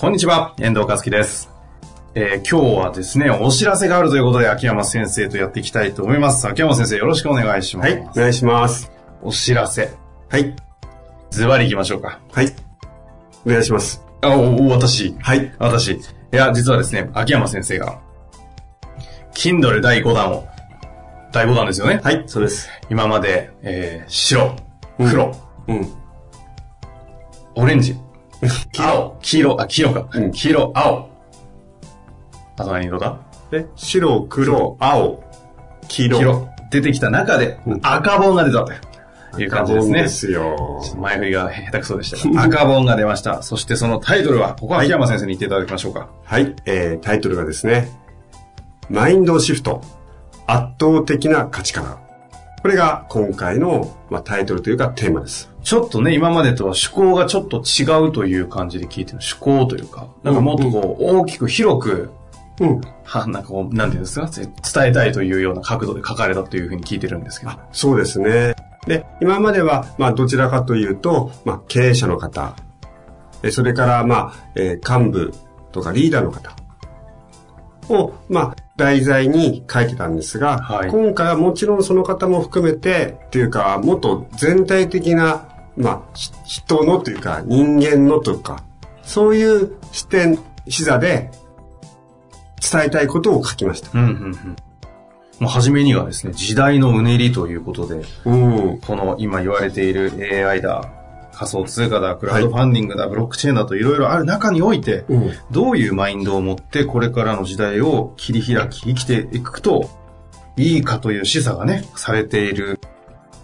こんにちは、遠藤和樹です。えー今日はですね、お知らせがあるということで、秋山先生とやっていきたいと思います。秋山先生、よろしくお願いします。はい、お願いします。お知らせ。はい、ズバリ行きましょうか。はい。お願いします。あ、お、お私。はい。私。いや、実はですね、秋山先生が、Kindle 第5弾を、第5弾ですよね。はい、そうです。今まで、えー白、黒、うん。オレンジ、青、黄色、あ、黄色か。うん黄色、青。あと何色だで、白、黒、青、黄色。黄色。出てきた中でうん、赤本が出たという感じですね。ですよ。前振りが下手くそでしたが、赤本が出ました。そしてそのタイトルは、ここは秋山先生に言っていただきましょうか。はい、えー、タイトルがですね、マインドシフト、圧倒的な価値観。これが今回の、まあ、タイトルというかテーマです。ちょっとね、今までとは趣向がちょっと違うという感じで聞いてる。趣向というか、なんかもっとこう、大きく広く、うん。は、なんかこう、なんていうんですか、伝えたいというような角度で書かれたというふうに聞いてるんですけど。あ、そうですね。で、今までは、まあ、どちらかというと、まあ、経営者の方、えそれから、まあ、えー幹部とかリーダーの方を、まあ、題材に書いてたんですが、はい今回はもちろんその方も含めて、っていうか、もっと全体的な、まあ、ひ人のというか、人間のというか、そういう視点、視座で伝えたいことを書きました。うん、うん、うん。もう初めにはですね、時代のうねりということで、うん。この今言われている AI だ、仮想通貨だ、クラウドファンディングだ、ブロックチェーンだといろいろある中において、うん。どういうマインドを持ってこれからの時代を切り開き生きていくといいかという示唆がね、されている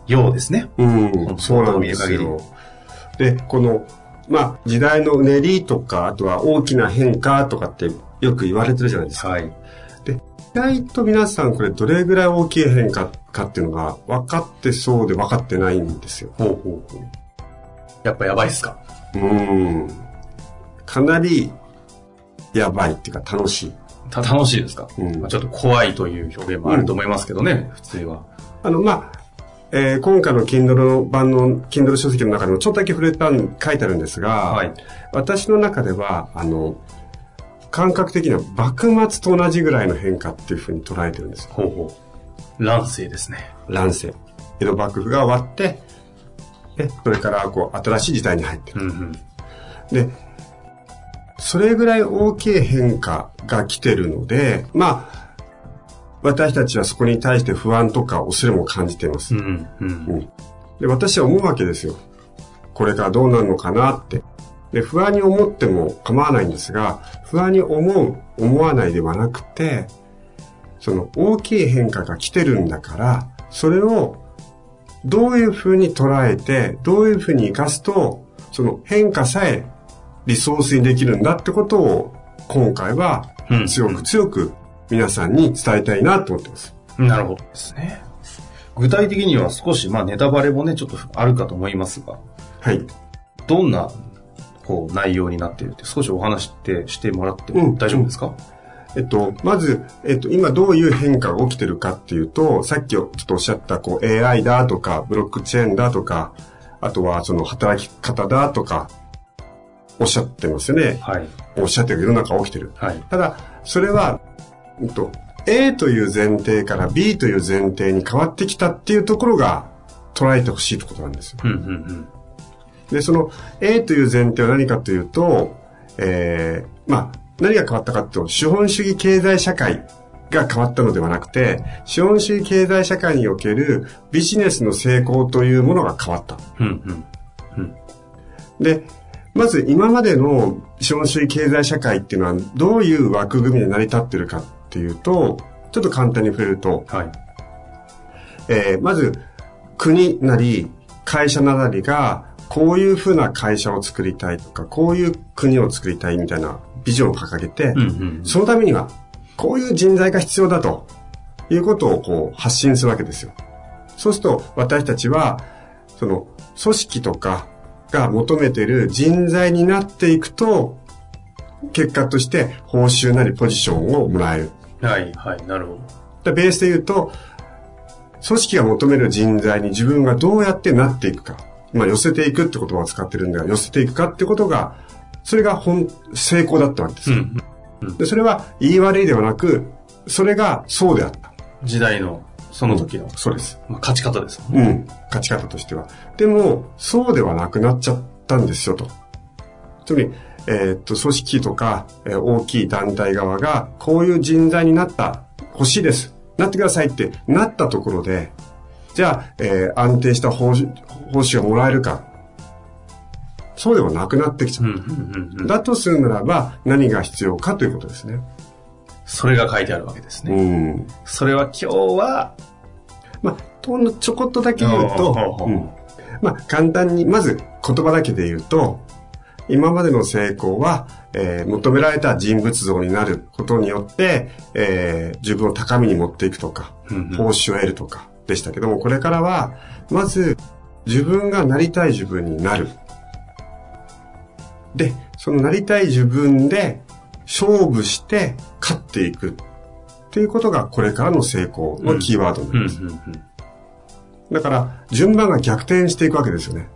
ようですね。うん、そうなんですよ。で、この、まあ、時代のうねりとか、あとは大きな変化とかってよく言われてるじゃないですか。はい。で、意外と皆さんこれどれぐらい大きい変化かっていうのが分かってそうで分かってないんですよ。ほうほうほう。やっぱやばいっすか？うん。かなりやばいっていうか楽しい。た楽しいですか、うんまあちょっと怖いという表現もあると思いますけどね、普通は。あの、まあ、えー今回の Kindle の版の Kindle 書籍の中でもちょっとだけ触れたん書いてあるんですが、はい。私の中では、あの、感覚的には幕末と同じぐらいの変化っていうふうに捉えてるんですよ。ほうほう。乱世ですね。乱世。江戸幕府が終わって、で、それからこう新しい時代に入ってる。うんうん。で、それぐらい大きい変化が来てるので、まあ、私たちはそこに対して不安とか恐れも感じています。うんうん。うんで、私は思うわけですよ。これからどうなるのかなって。で、不安に思っても構わないんですが、不安に思う、思わないではなくて、その大きい変化が来てるんだから、それをどういうふうに捉えて、どういうふうに活かすと、その変化さえリソースにできるんだってことを、今回はうん強く強く皆さんに伝えたいなと思ってます。なるほどですね。具体的には少し、まあネタバレもね、ちょっとあるかと思いますが、はい。どんな、こう、内容になっているって少しお話ってしてもらってもうん大丈夫ですか、えっと、まず、えっと、今どういう変化が起きてるかっていうと、さっきちょっとおっしゃった、こう、AI だとか、ブロックチェーンだとか、あとはその働き方だとか、おっしゃってますよね。はい。おっしゃってる世の中起きてる。はい。ただ、それは、うんと、A という前提から B という前提に変わってきたっていうところが捉えてほしいってことなんですよ。うんうんうん。で、その A という前提は何かというと、えー、まあ、何が変わったかっていうと、資本主義経済社会が変わったのではなくて、資本主義経済社会におけるビジネスの成功というものが変わった。うんうん。で、まず今までの資本主義経済社会っていうのはどういう枠組みで成り立ってるかっていうと、ちょっと簡単に触れると、はい。えーまず国なり会社なりがこういうふうな会社を作りたいとか、こういう国を作りたいみたいなビジョンを掲げて、うんうん。そのためにはこういう人材が必要だということをこう発信するわけですよ。そうすると私たちはその組織とかが求めている人材になっていくと結果として報酬なりポジションをもらえる。はい、はい、なるほど。でベースで言うと、組織が求める人材に自分がどうやってなっていくか。まあ、寄せていくって言葉を使ってるんだが、寄せていくかってことがそれが本、成功だったわけですよ。うん。で、それは言い悪いではなく、それがそうであった。時代の、その時の、そうです。まあ、勝ち方ですね。うん。勝ち方としては。でも、そうではなくなっちゃったんですよと。つまり、えーっと、組織とか、えー大きい団体側が、こういう人材になった、欲しいです。なってくださいってなったところで、じゃあ、えー安定した報酬報酬がもらえるか。そうではなくなってきちゃう。うん、うん、うんうん。だとするならば、何が必要かということですね。それが書いてあるわけですね。うん。それは今日は、まあ、ほんのちょこっとだけ言うと、うんうんまあ、簡単に、まず言葉だけで言うと、今までの成功は、えー求められた人物像になることによって、えー自分を高みに持っていくとか、報酬を得るとかでしたけども、これからは、まず、自分がなりたい自分になる。で、そのなりたい自分で勝負して勝っていくっていうことがこれからの成功のキーワードになります。だから、順番が逆転していくわけですよね。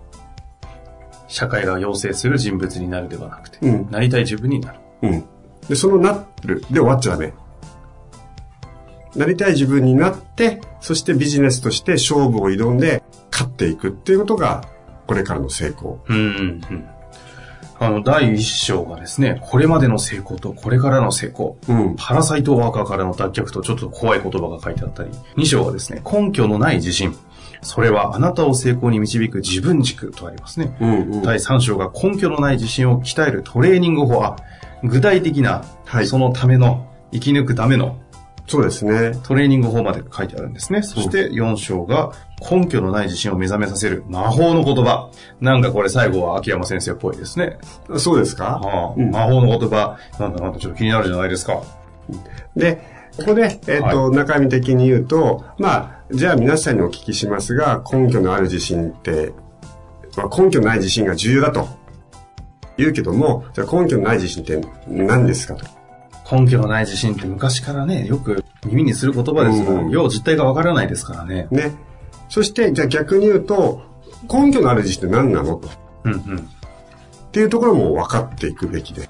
社会が要請する人物になるではなくて、うんなりたい自分になる。うん。で、そのなるで終わっちゃダメ。なりたい自分になって、そしてビジネスとして勝負を挑んで勝っていくっていうことが、これからの成功。うん、うん、うん。あの、第一章がですね、これまでの成功とこれからの成功。うん。パラサイトワーカーからの脱却とちょっと怖い言葉が書いてあったり、2章がですね、根拠のない自信。それはあなたを成功に導く自分軸とありますね。うん、うん。第3章が根拠のない自信を鍛えるトレーニング法。あ、具体的な、はいそのための、生き抜くためのそうですね。トレーニング法まで書いてあるんですね。そして4章が根拠のない自信を目覚めさせる魔法の言葉。なんかこれ最後は秋山先生っぽいですね。そうですか？ああうん魔法の言葉。なんだなんだちょっと気になるじゃないですか。で、ここで、えっ、と、中身的に言うと、まあ、じゃあ皆さんにお聞きしますが、根拠のある自信って、まあ、根拠のない自信が重要だと言うけども、じゃあ根拠のない自信って何ですかと。根拠のない自信って昔からね、よく耳にする言葉ですが、うんよう実態がわからないですからね。ね。そして、じゃあ逆に言うと、根拠のある自信って何なの？と。うんうん。っていうところも分かっていくべきで。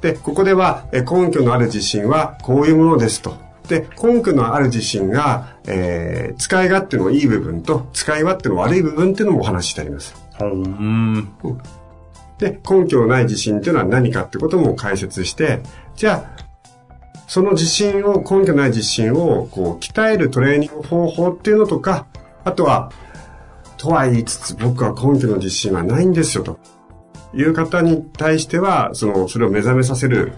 で、ここでは、え根拠のある自信はこういうものですと。で、根拠のある自信が、えー使い勝手のいい部分と、使い勝手の悪い部分っていうのもお話ししてあります。ほーん。で、根拠のない自信っていうのは何かってことも解説して、じゃあ、その自信を、根拠のない自信を、こう、鍛えるトレーニング方法っていうのとか、あとは、とは言いつつ僕は根拠の自信はないんですよ、という方に対しては、その、それを目覚めさせる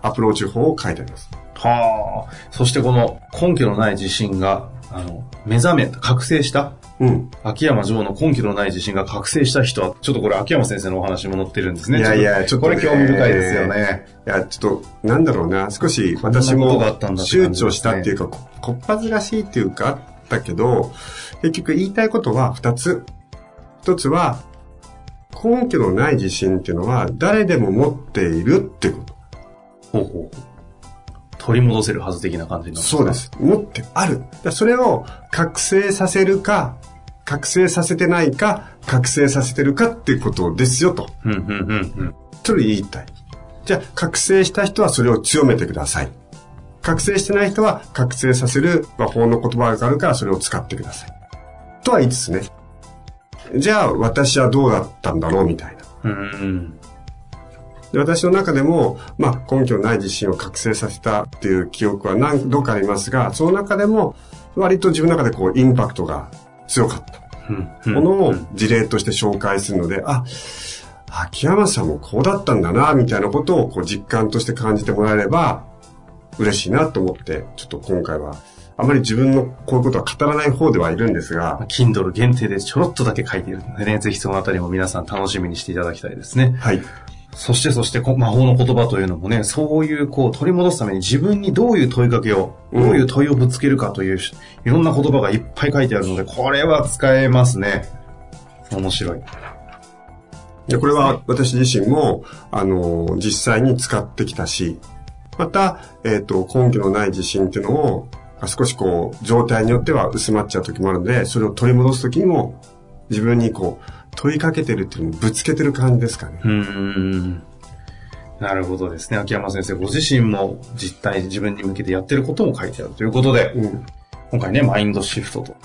アプローチ法を書いてあります。はあ。そしてこの根拠のない自信が、あの、目覚め、覚醒したうん。秋山城の根拠のない自信が覚醒した人は、ちょっとこれ秋山先生のお話も載ってるんですね。いやいやちょっとねこれ興味深いですよね。いや、ちょっと、なんだろうな、少し私もがあったんだって周感じですね知をしたっていうか、ここっぱずらしいっていうかあったけど、結局言いたいことは二つ。一つは、根拠のない自信っていうのは誰でも持っているってこと。ほうほうほう。取り戻せるはず的な感じになるそうで。す。持ってある。それを覚醒させるか、覚醒させてないか、覚醒させてるかっていうことですよと。うんうんうんうん。それ言いたい。じゃあ、覚醒した人はそれを強めてください。覚醒してない人は覚醒させる魔法の言葉があるからそれを使ってください。とは言いつつね。じゃあ、私はどうだったんだろうみたいな。うんうん。で私の中でも、まあ、根拠のない自信を覚醒させたっていう記憶は何度かありますが、その中でも、割と自分の中でこう、インパクトが強かったうんものを事例として紹介するので、あ、秋山さんもこうだったんだな、みたいなことをこう実感として感じてもらえれば、嬉しいなと思って、ちょっと今回は、あまり自分のこういうことは語らない方ではいるんですが、Kindle 限定でちょろっとだけ書いているのでね、ぜひそのあたりも皆さん楽しみにしていただきたいですね。はい。そしてそしてこ魔法の言葉というのもね、そういうこう取り戻すために自分にどういう問いかけを、うんどういう問いをぶつけるかというしいろんな言葉がいっぱい書いてあるので、これは使えますね。面白い。で、これは私自身も、あの、実際に使ってきたし、また、えっ、と、根拠のない自信っていうのを、少しこう、状態によっては薄まっちゃう時もあるので、それを取り戻す時にも、自分にこう、問いかけてるっていうのをぶつけてる感じですかね。うーん。なるほどですね。秋山先生、ご自身も実態自分に向けてやってることも書いてあるということで、うん。今回ね、マインドシフトと、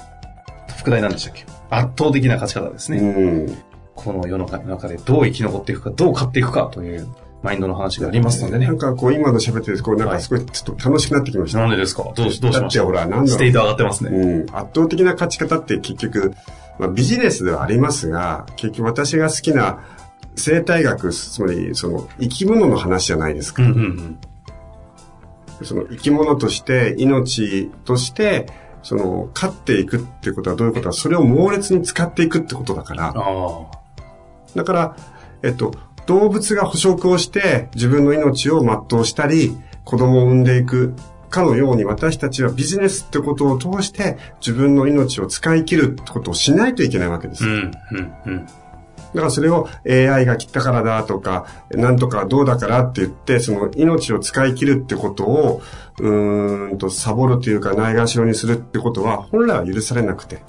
副題なんでしたっけ？圧倒的な勝ち方ですね。うん。この世の中でどう生き残っていくか、どう勝っていくかというマインドの話がありますのでねなん。かこう今の喋ってると、こうなんかすごいちょっと楽しくなってきました。なんでですか？どうし、どうしましただってほらなんだステート上がってますね。うん。圧倒的な勝ち方って結局、まあ、ビジネスではありますが、結局私が好きな生態学、つまりその生き物の話じゃないですか。うんうんうん。その生き物として、命として、その、飼っていくってことはどういうことは、それを猛烈に使っていくってことだから。だから、えっと、動物が捕食をして自分の命を全うしたり、子供を産んでいくかのように私たちはビジネスってことを通して自分の命を使い切るってことをしないといけないわけです。うん、うん、うん。だからそれを AI が切ったからだとか、なんとかどうだからって言って、その命を使い切るってことを、うーんと、サボるというか、ないがしろにするってことは、本来は許されなくて。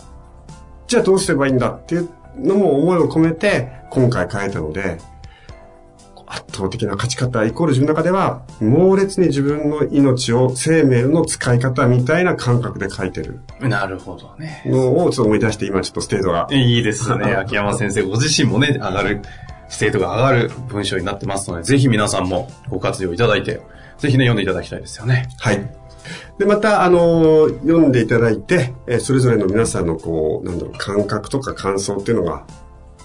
じゃあどうすればいいんだっていうのも思いを込めて、今回変えたので、圧倒的な勝ち方イコール自分の中では、猛烈に自分の命を、生命の使い方みたいな感覚で書いてるなるほどね。のをちょっと思い出して、今ちょっとステートが。いいですね。秋山先生、ご自身もね、上がる、ステートが上がる文章になってますので、ぜひ皆さんもご活用いただいて、ぜひね、読んでいただきたいですよね。はい。で、また、あのー読んでいただいて、えーそれぞれの皆さんの、こう、なんだろう、感覚とか感想っていうのが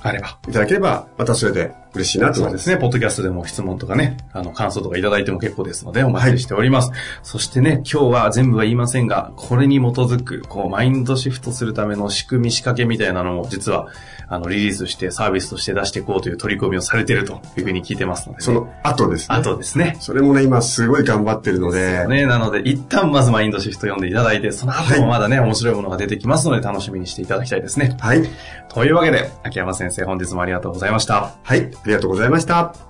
あれば。いただければ、またそれで嬉しいなと思います。そうですね。ポッドキャストでも質問とかね、あの、感想とかいただいても結構ですので、お待ちしております。そしてね、今日は全部は言いませんが、これに基づく、こう、マインドシフトするための仕組み、仕掛けみたいなのも、実は、あの、リリースしてサービスとして出していこうという取り組みをされているというふうに聞いてますので、ね。その後ですね。あとですね。それもね、今すごい頑張ってるので、ね、なので、一旦まずマインドシフト読んでいただいて、その後もまだね、面白いものが出てきますので、楽しみにしていただきたいですね。はい。というわけで、秋山先生、本日もありがとうございました。はい。ありがとうございました。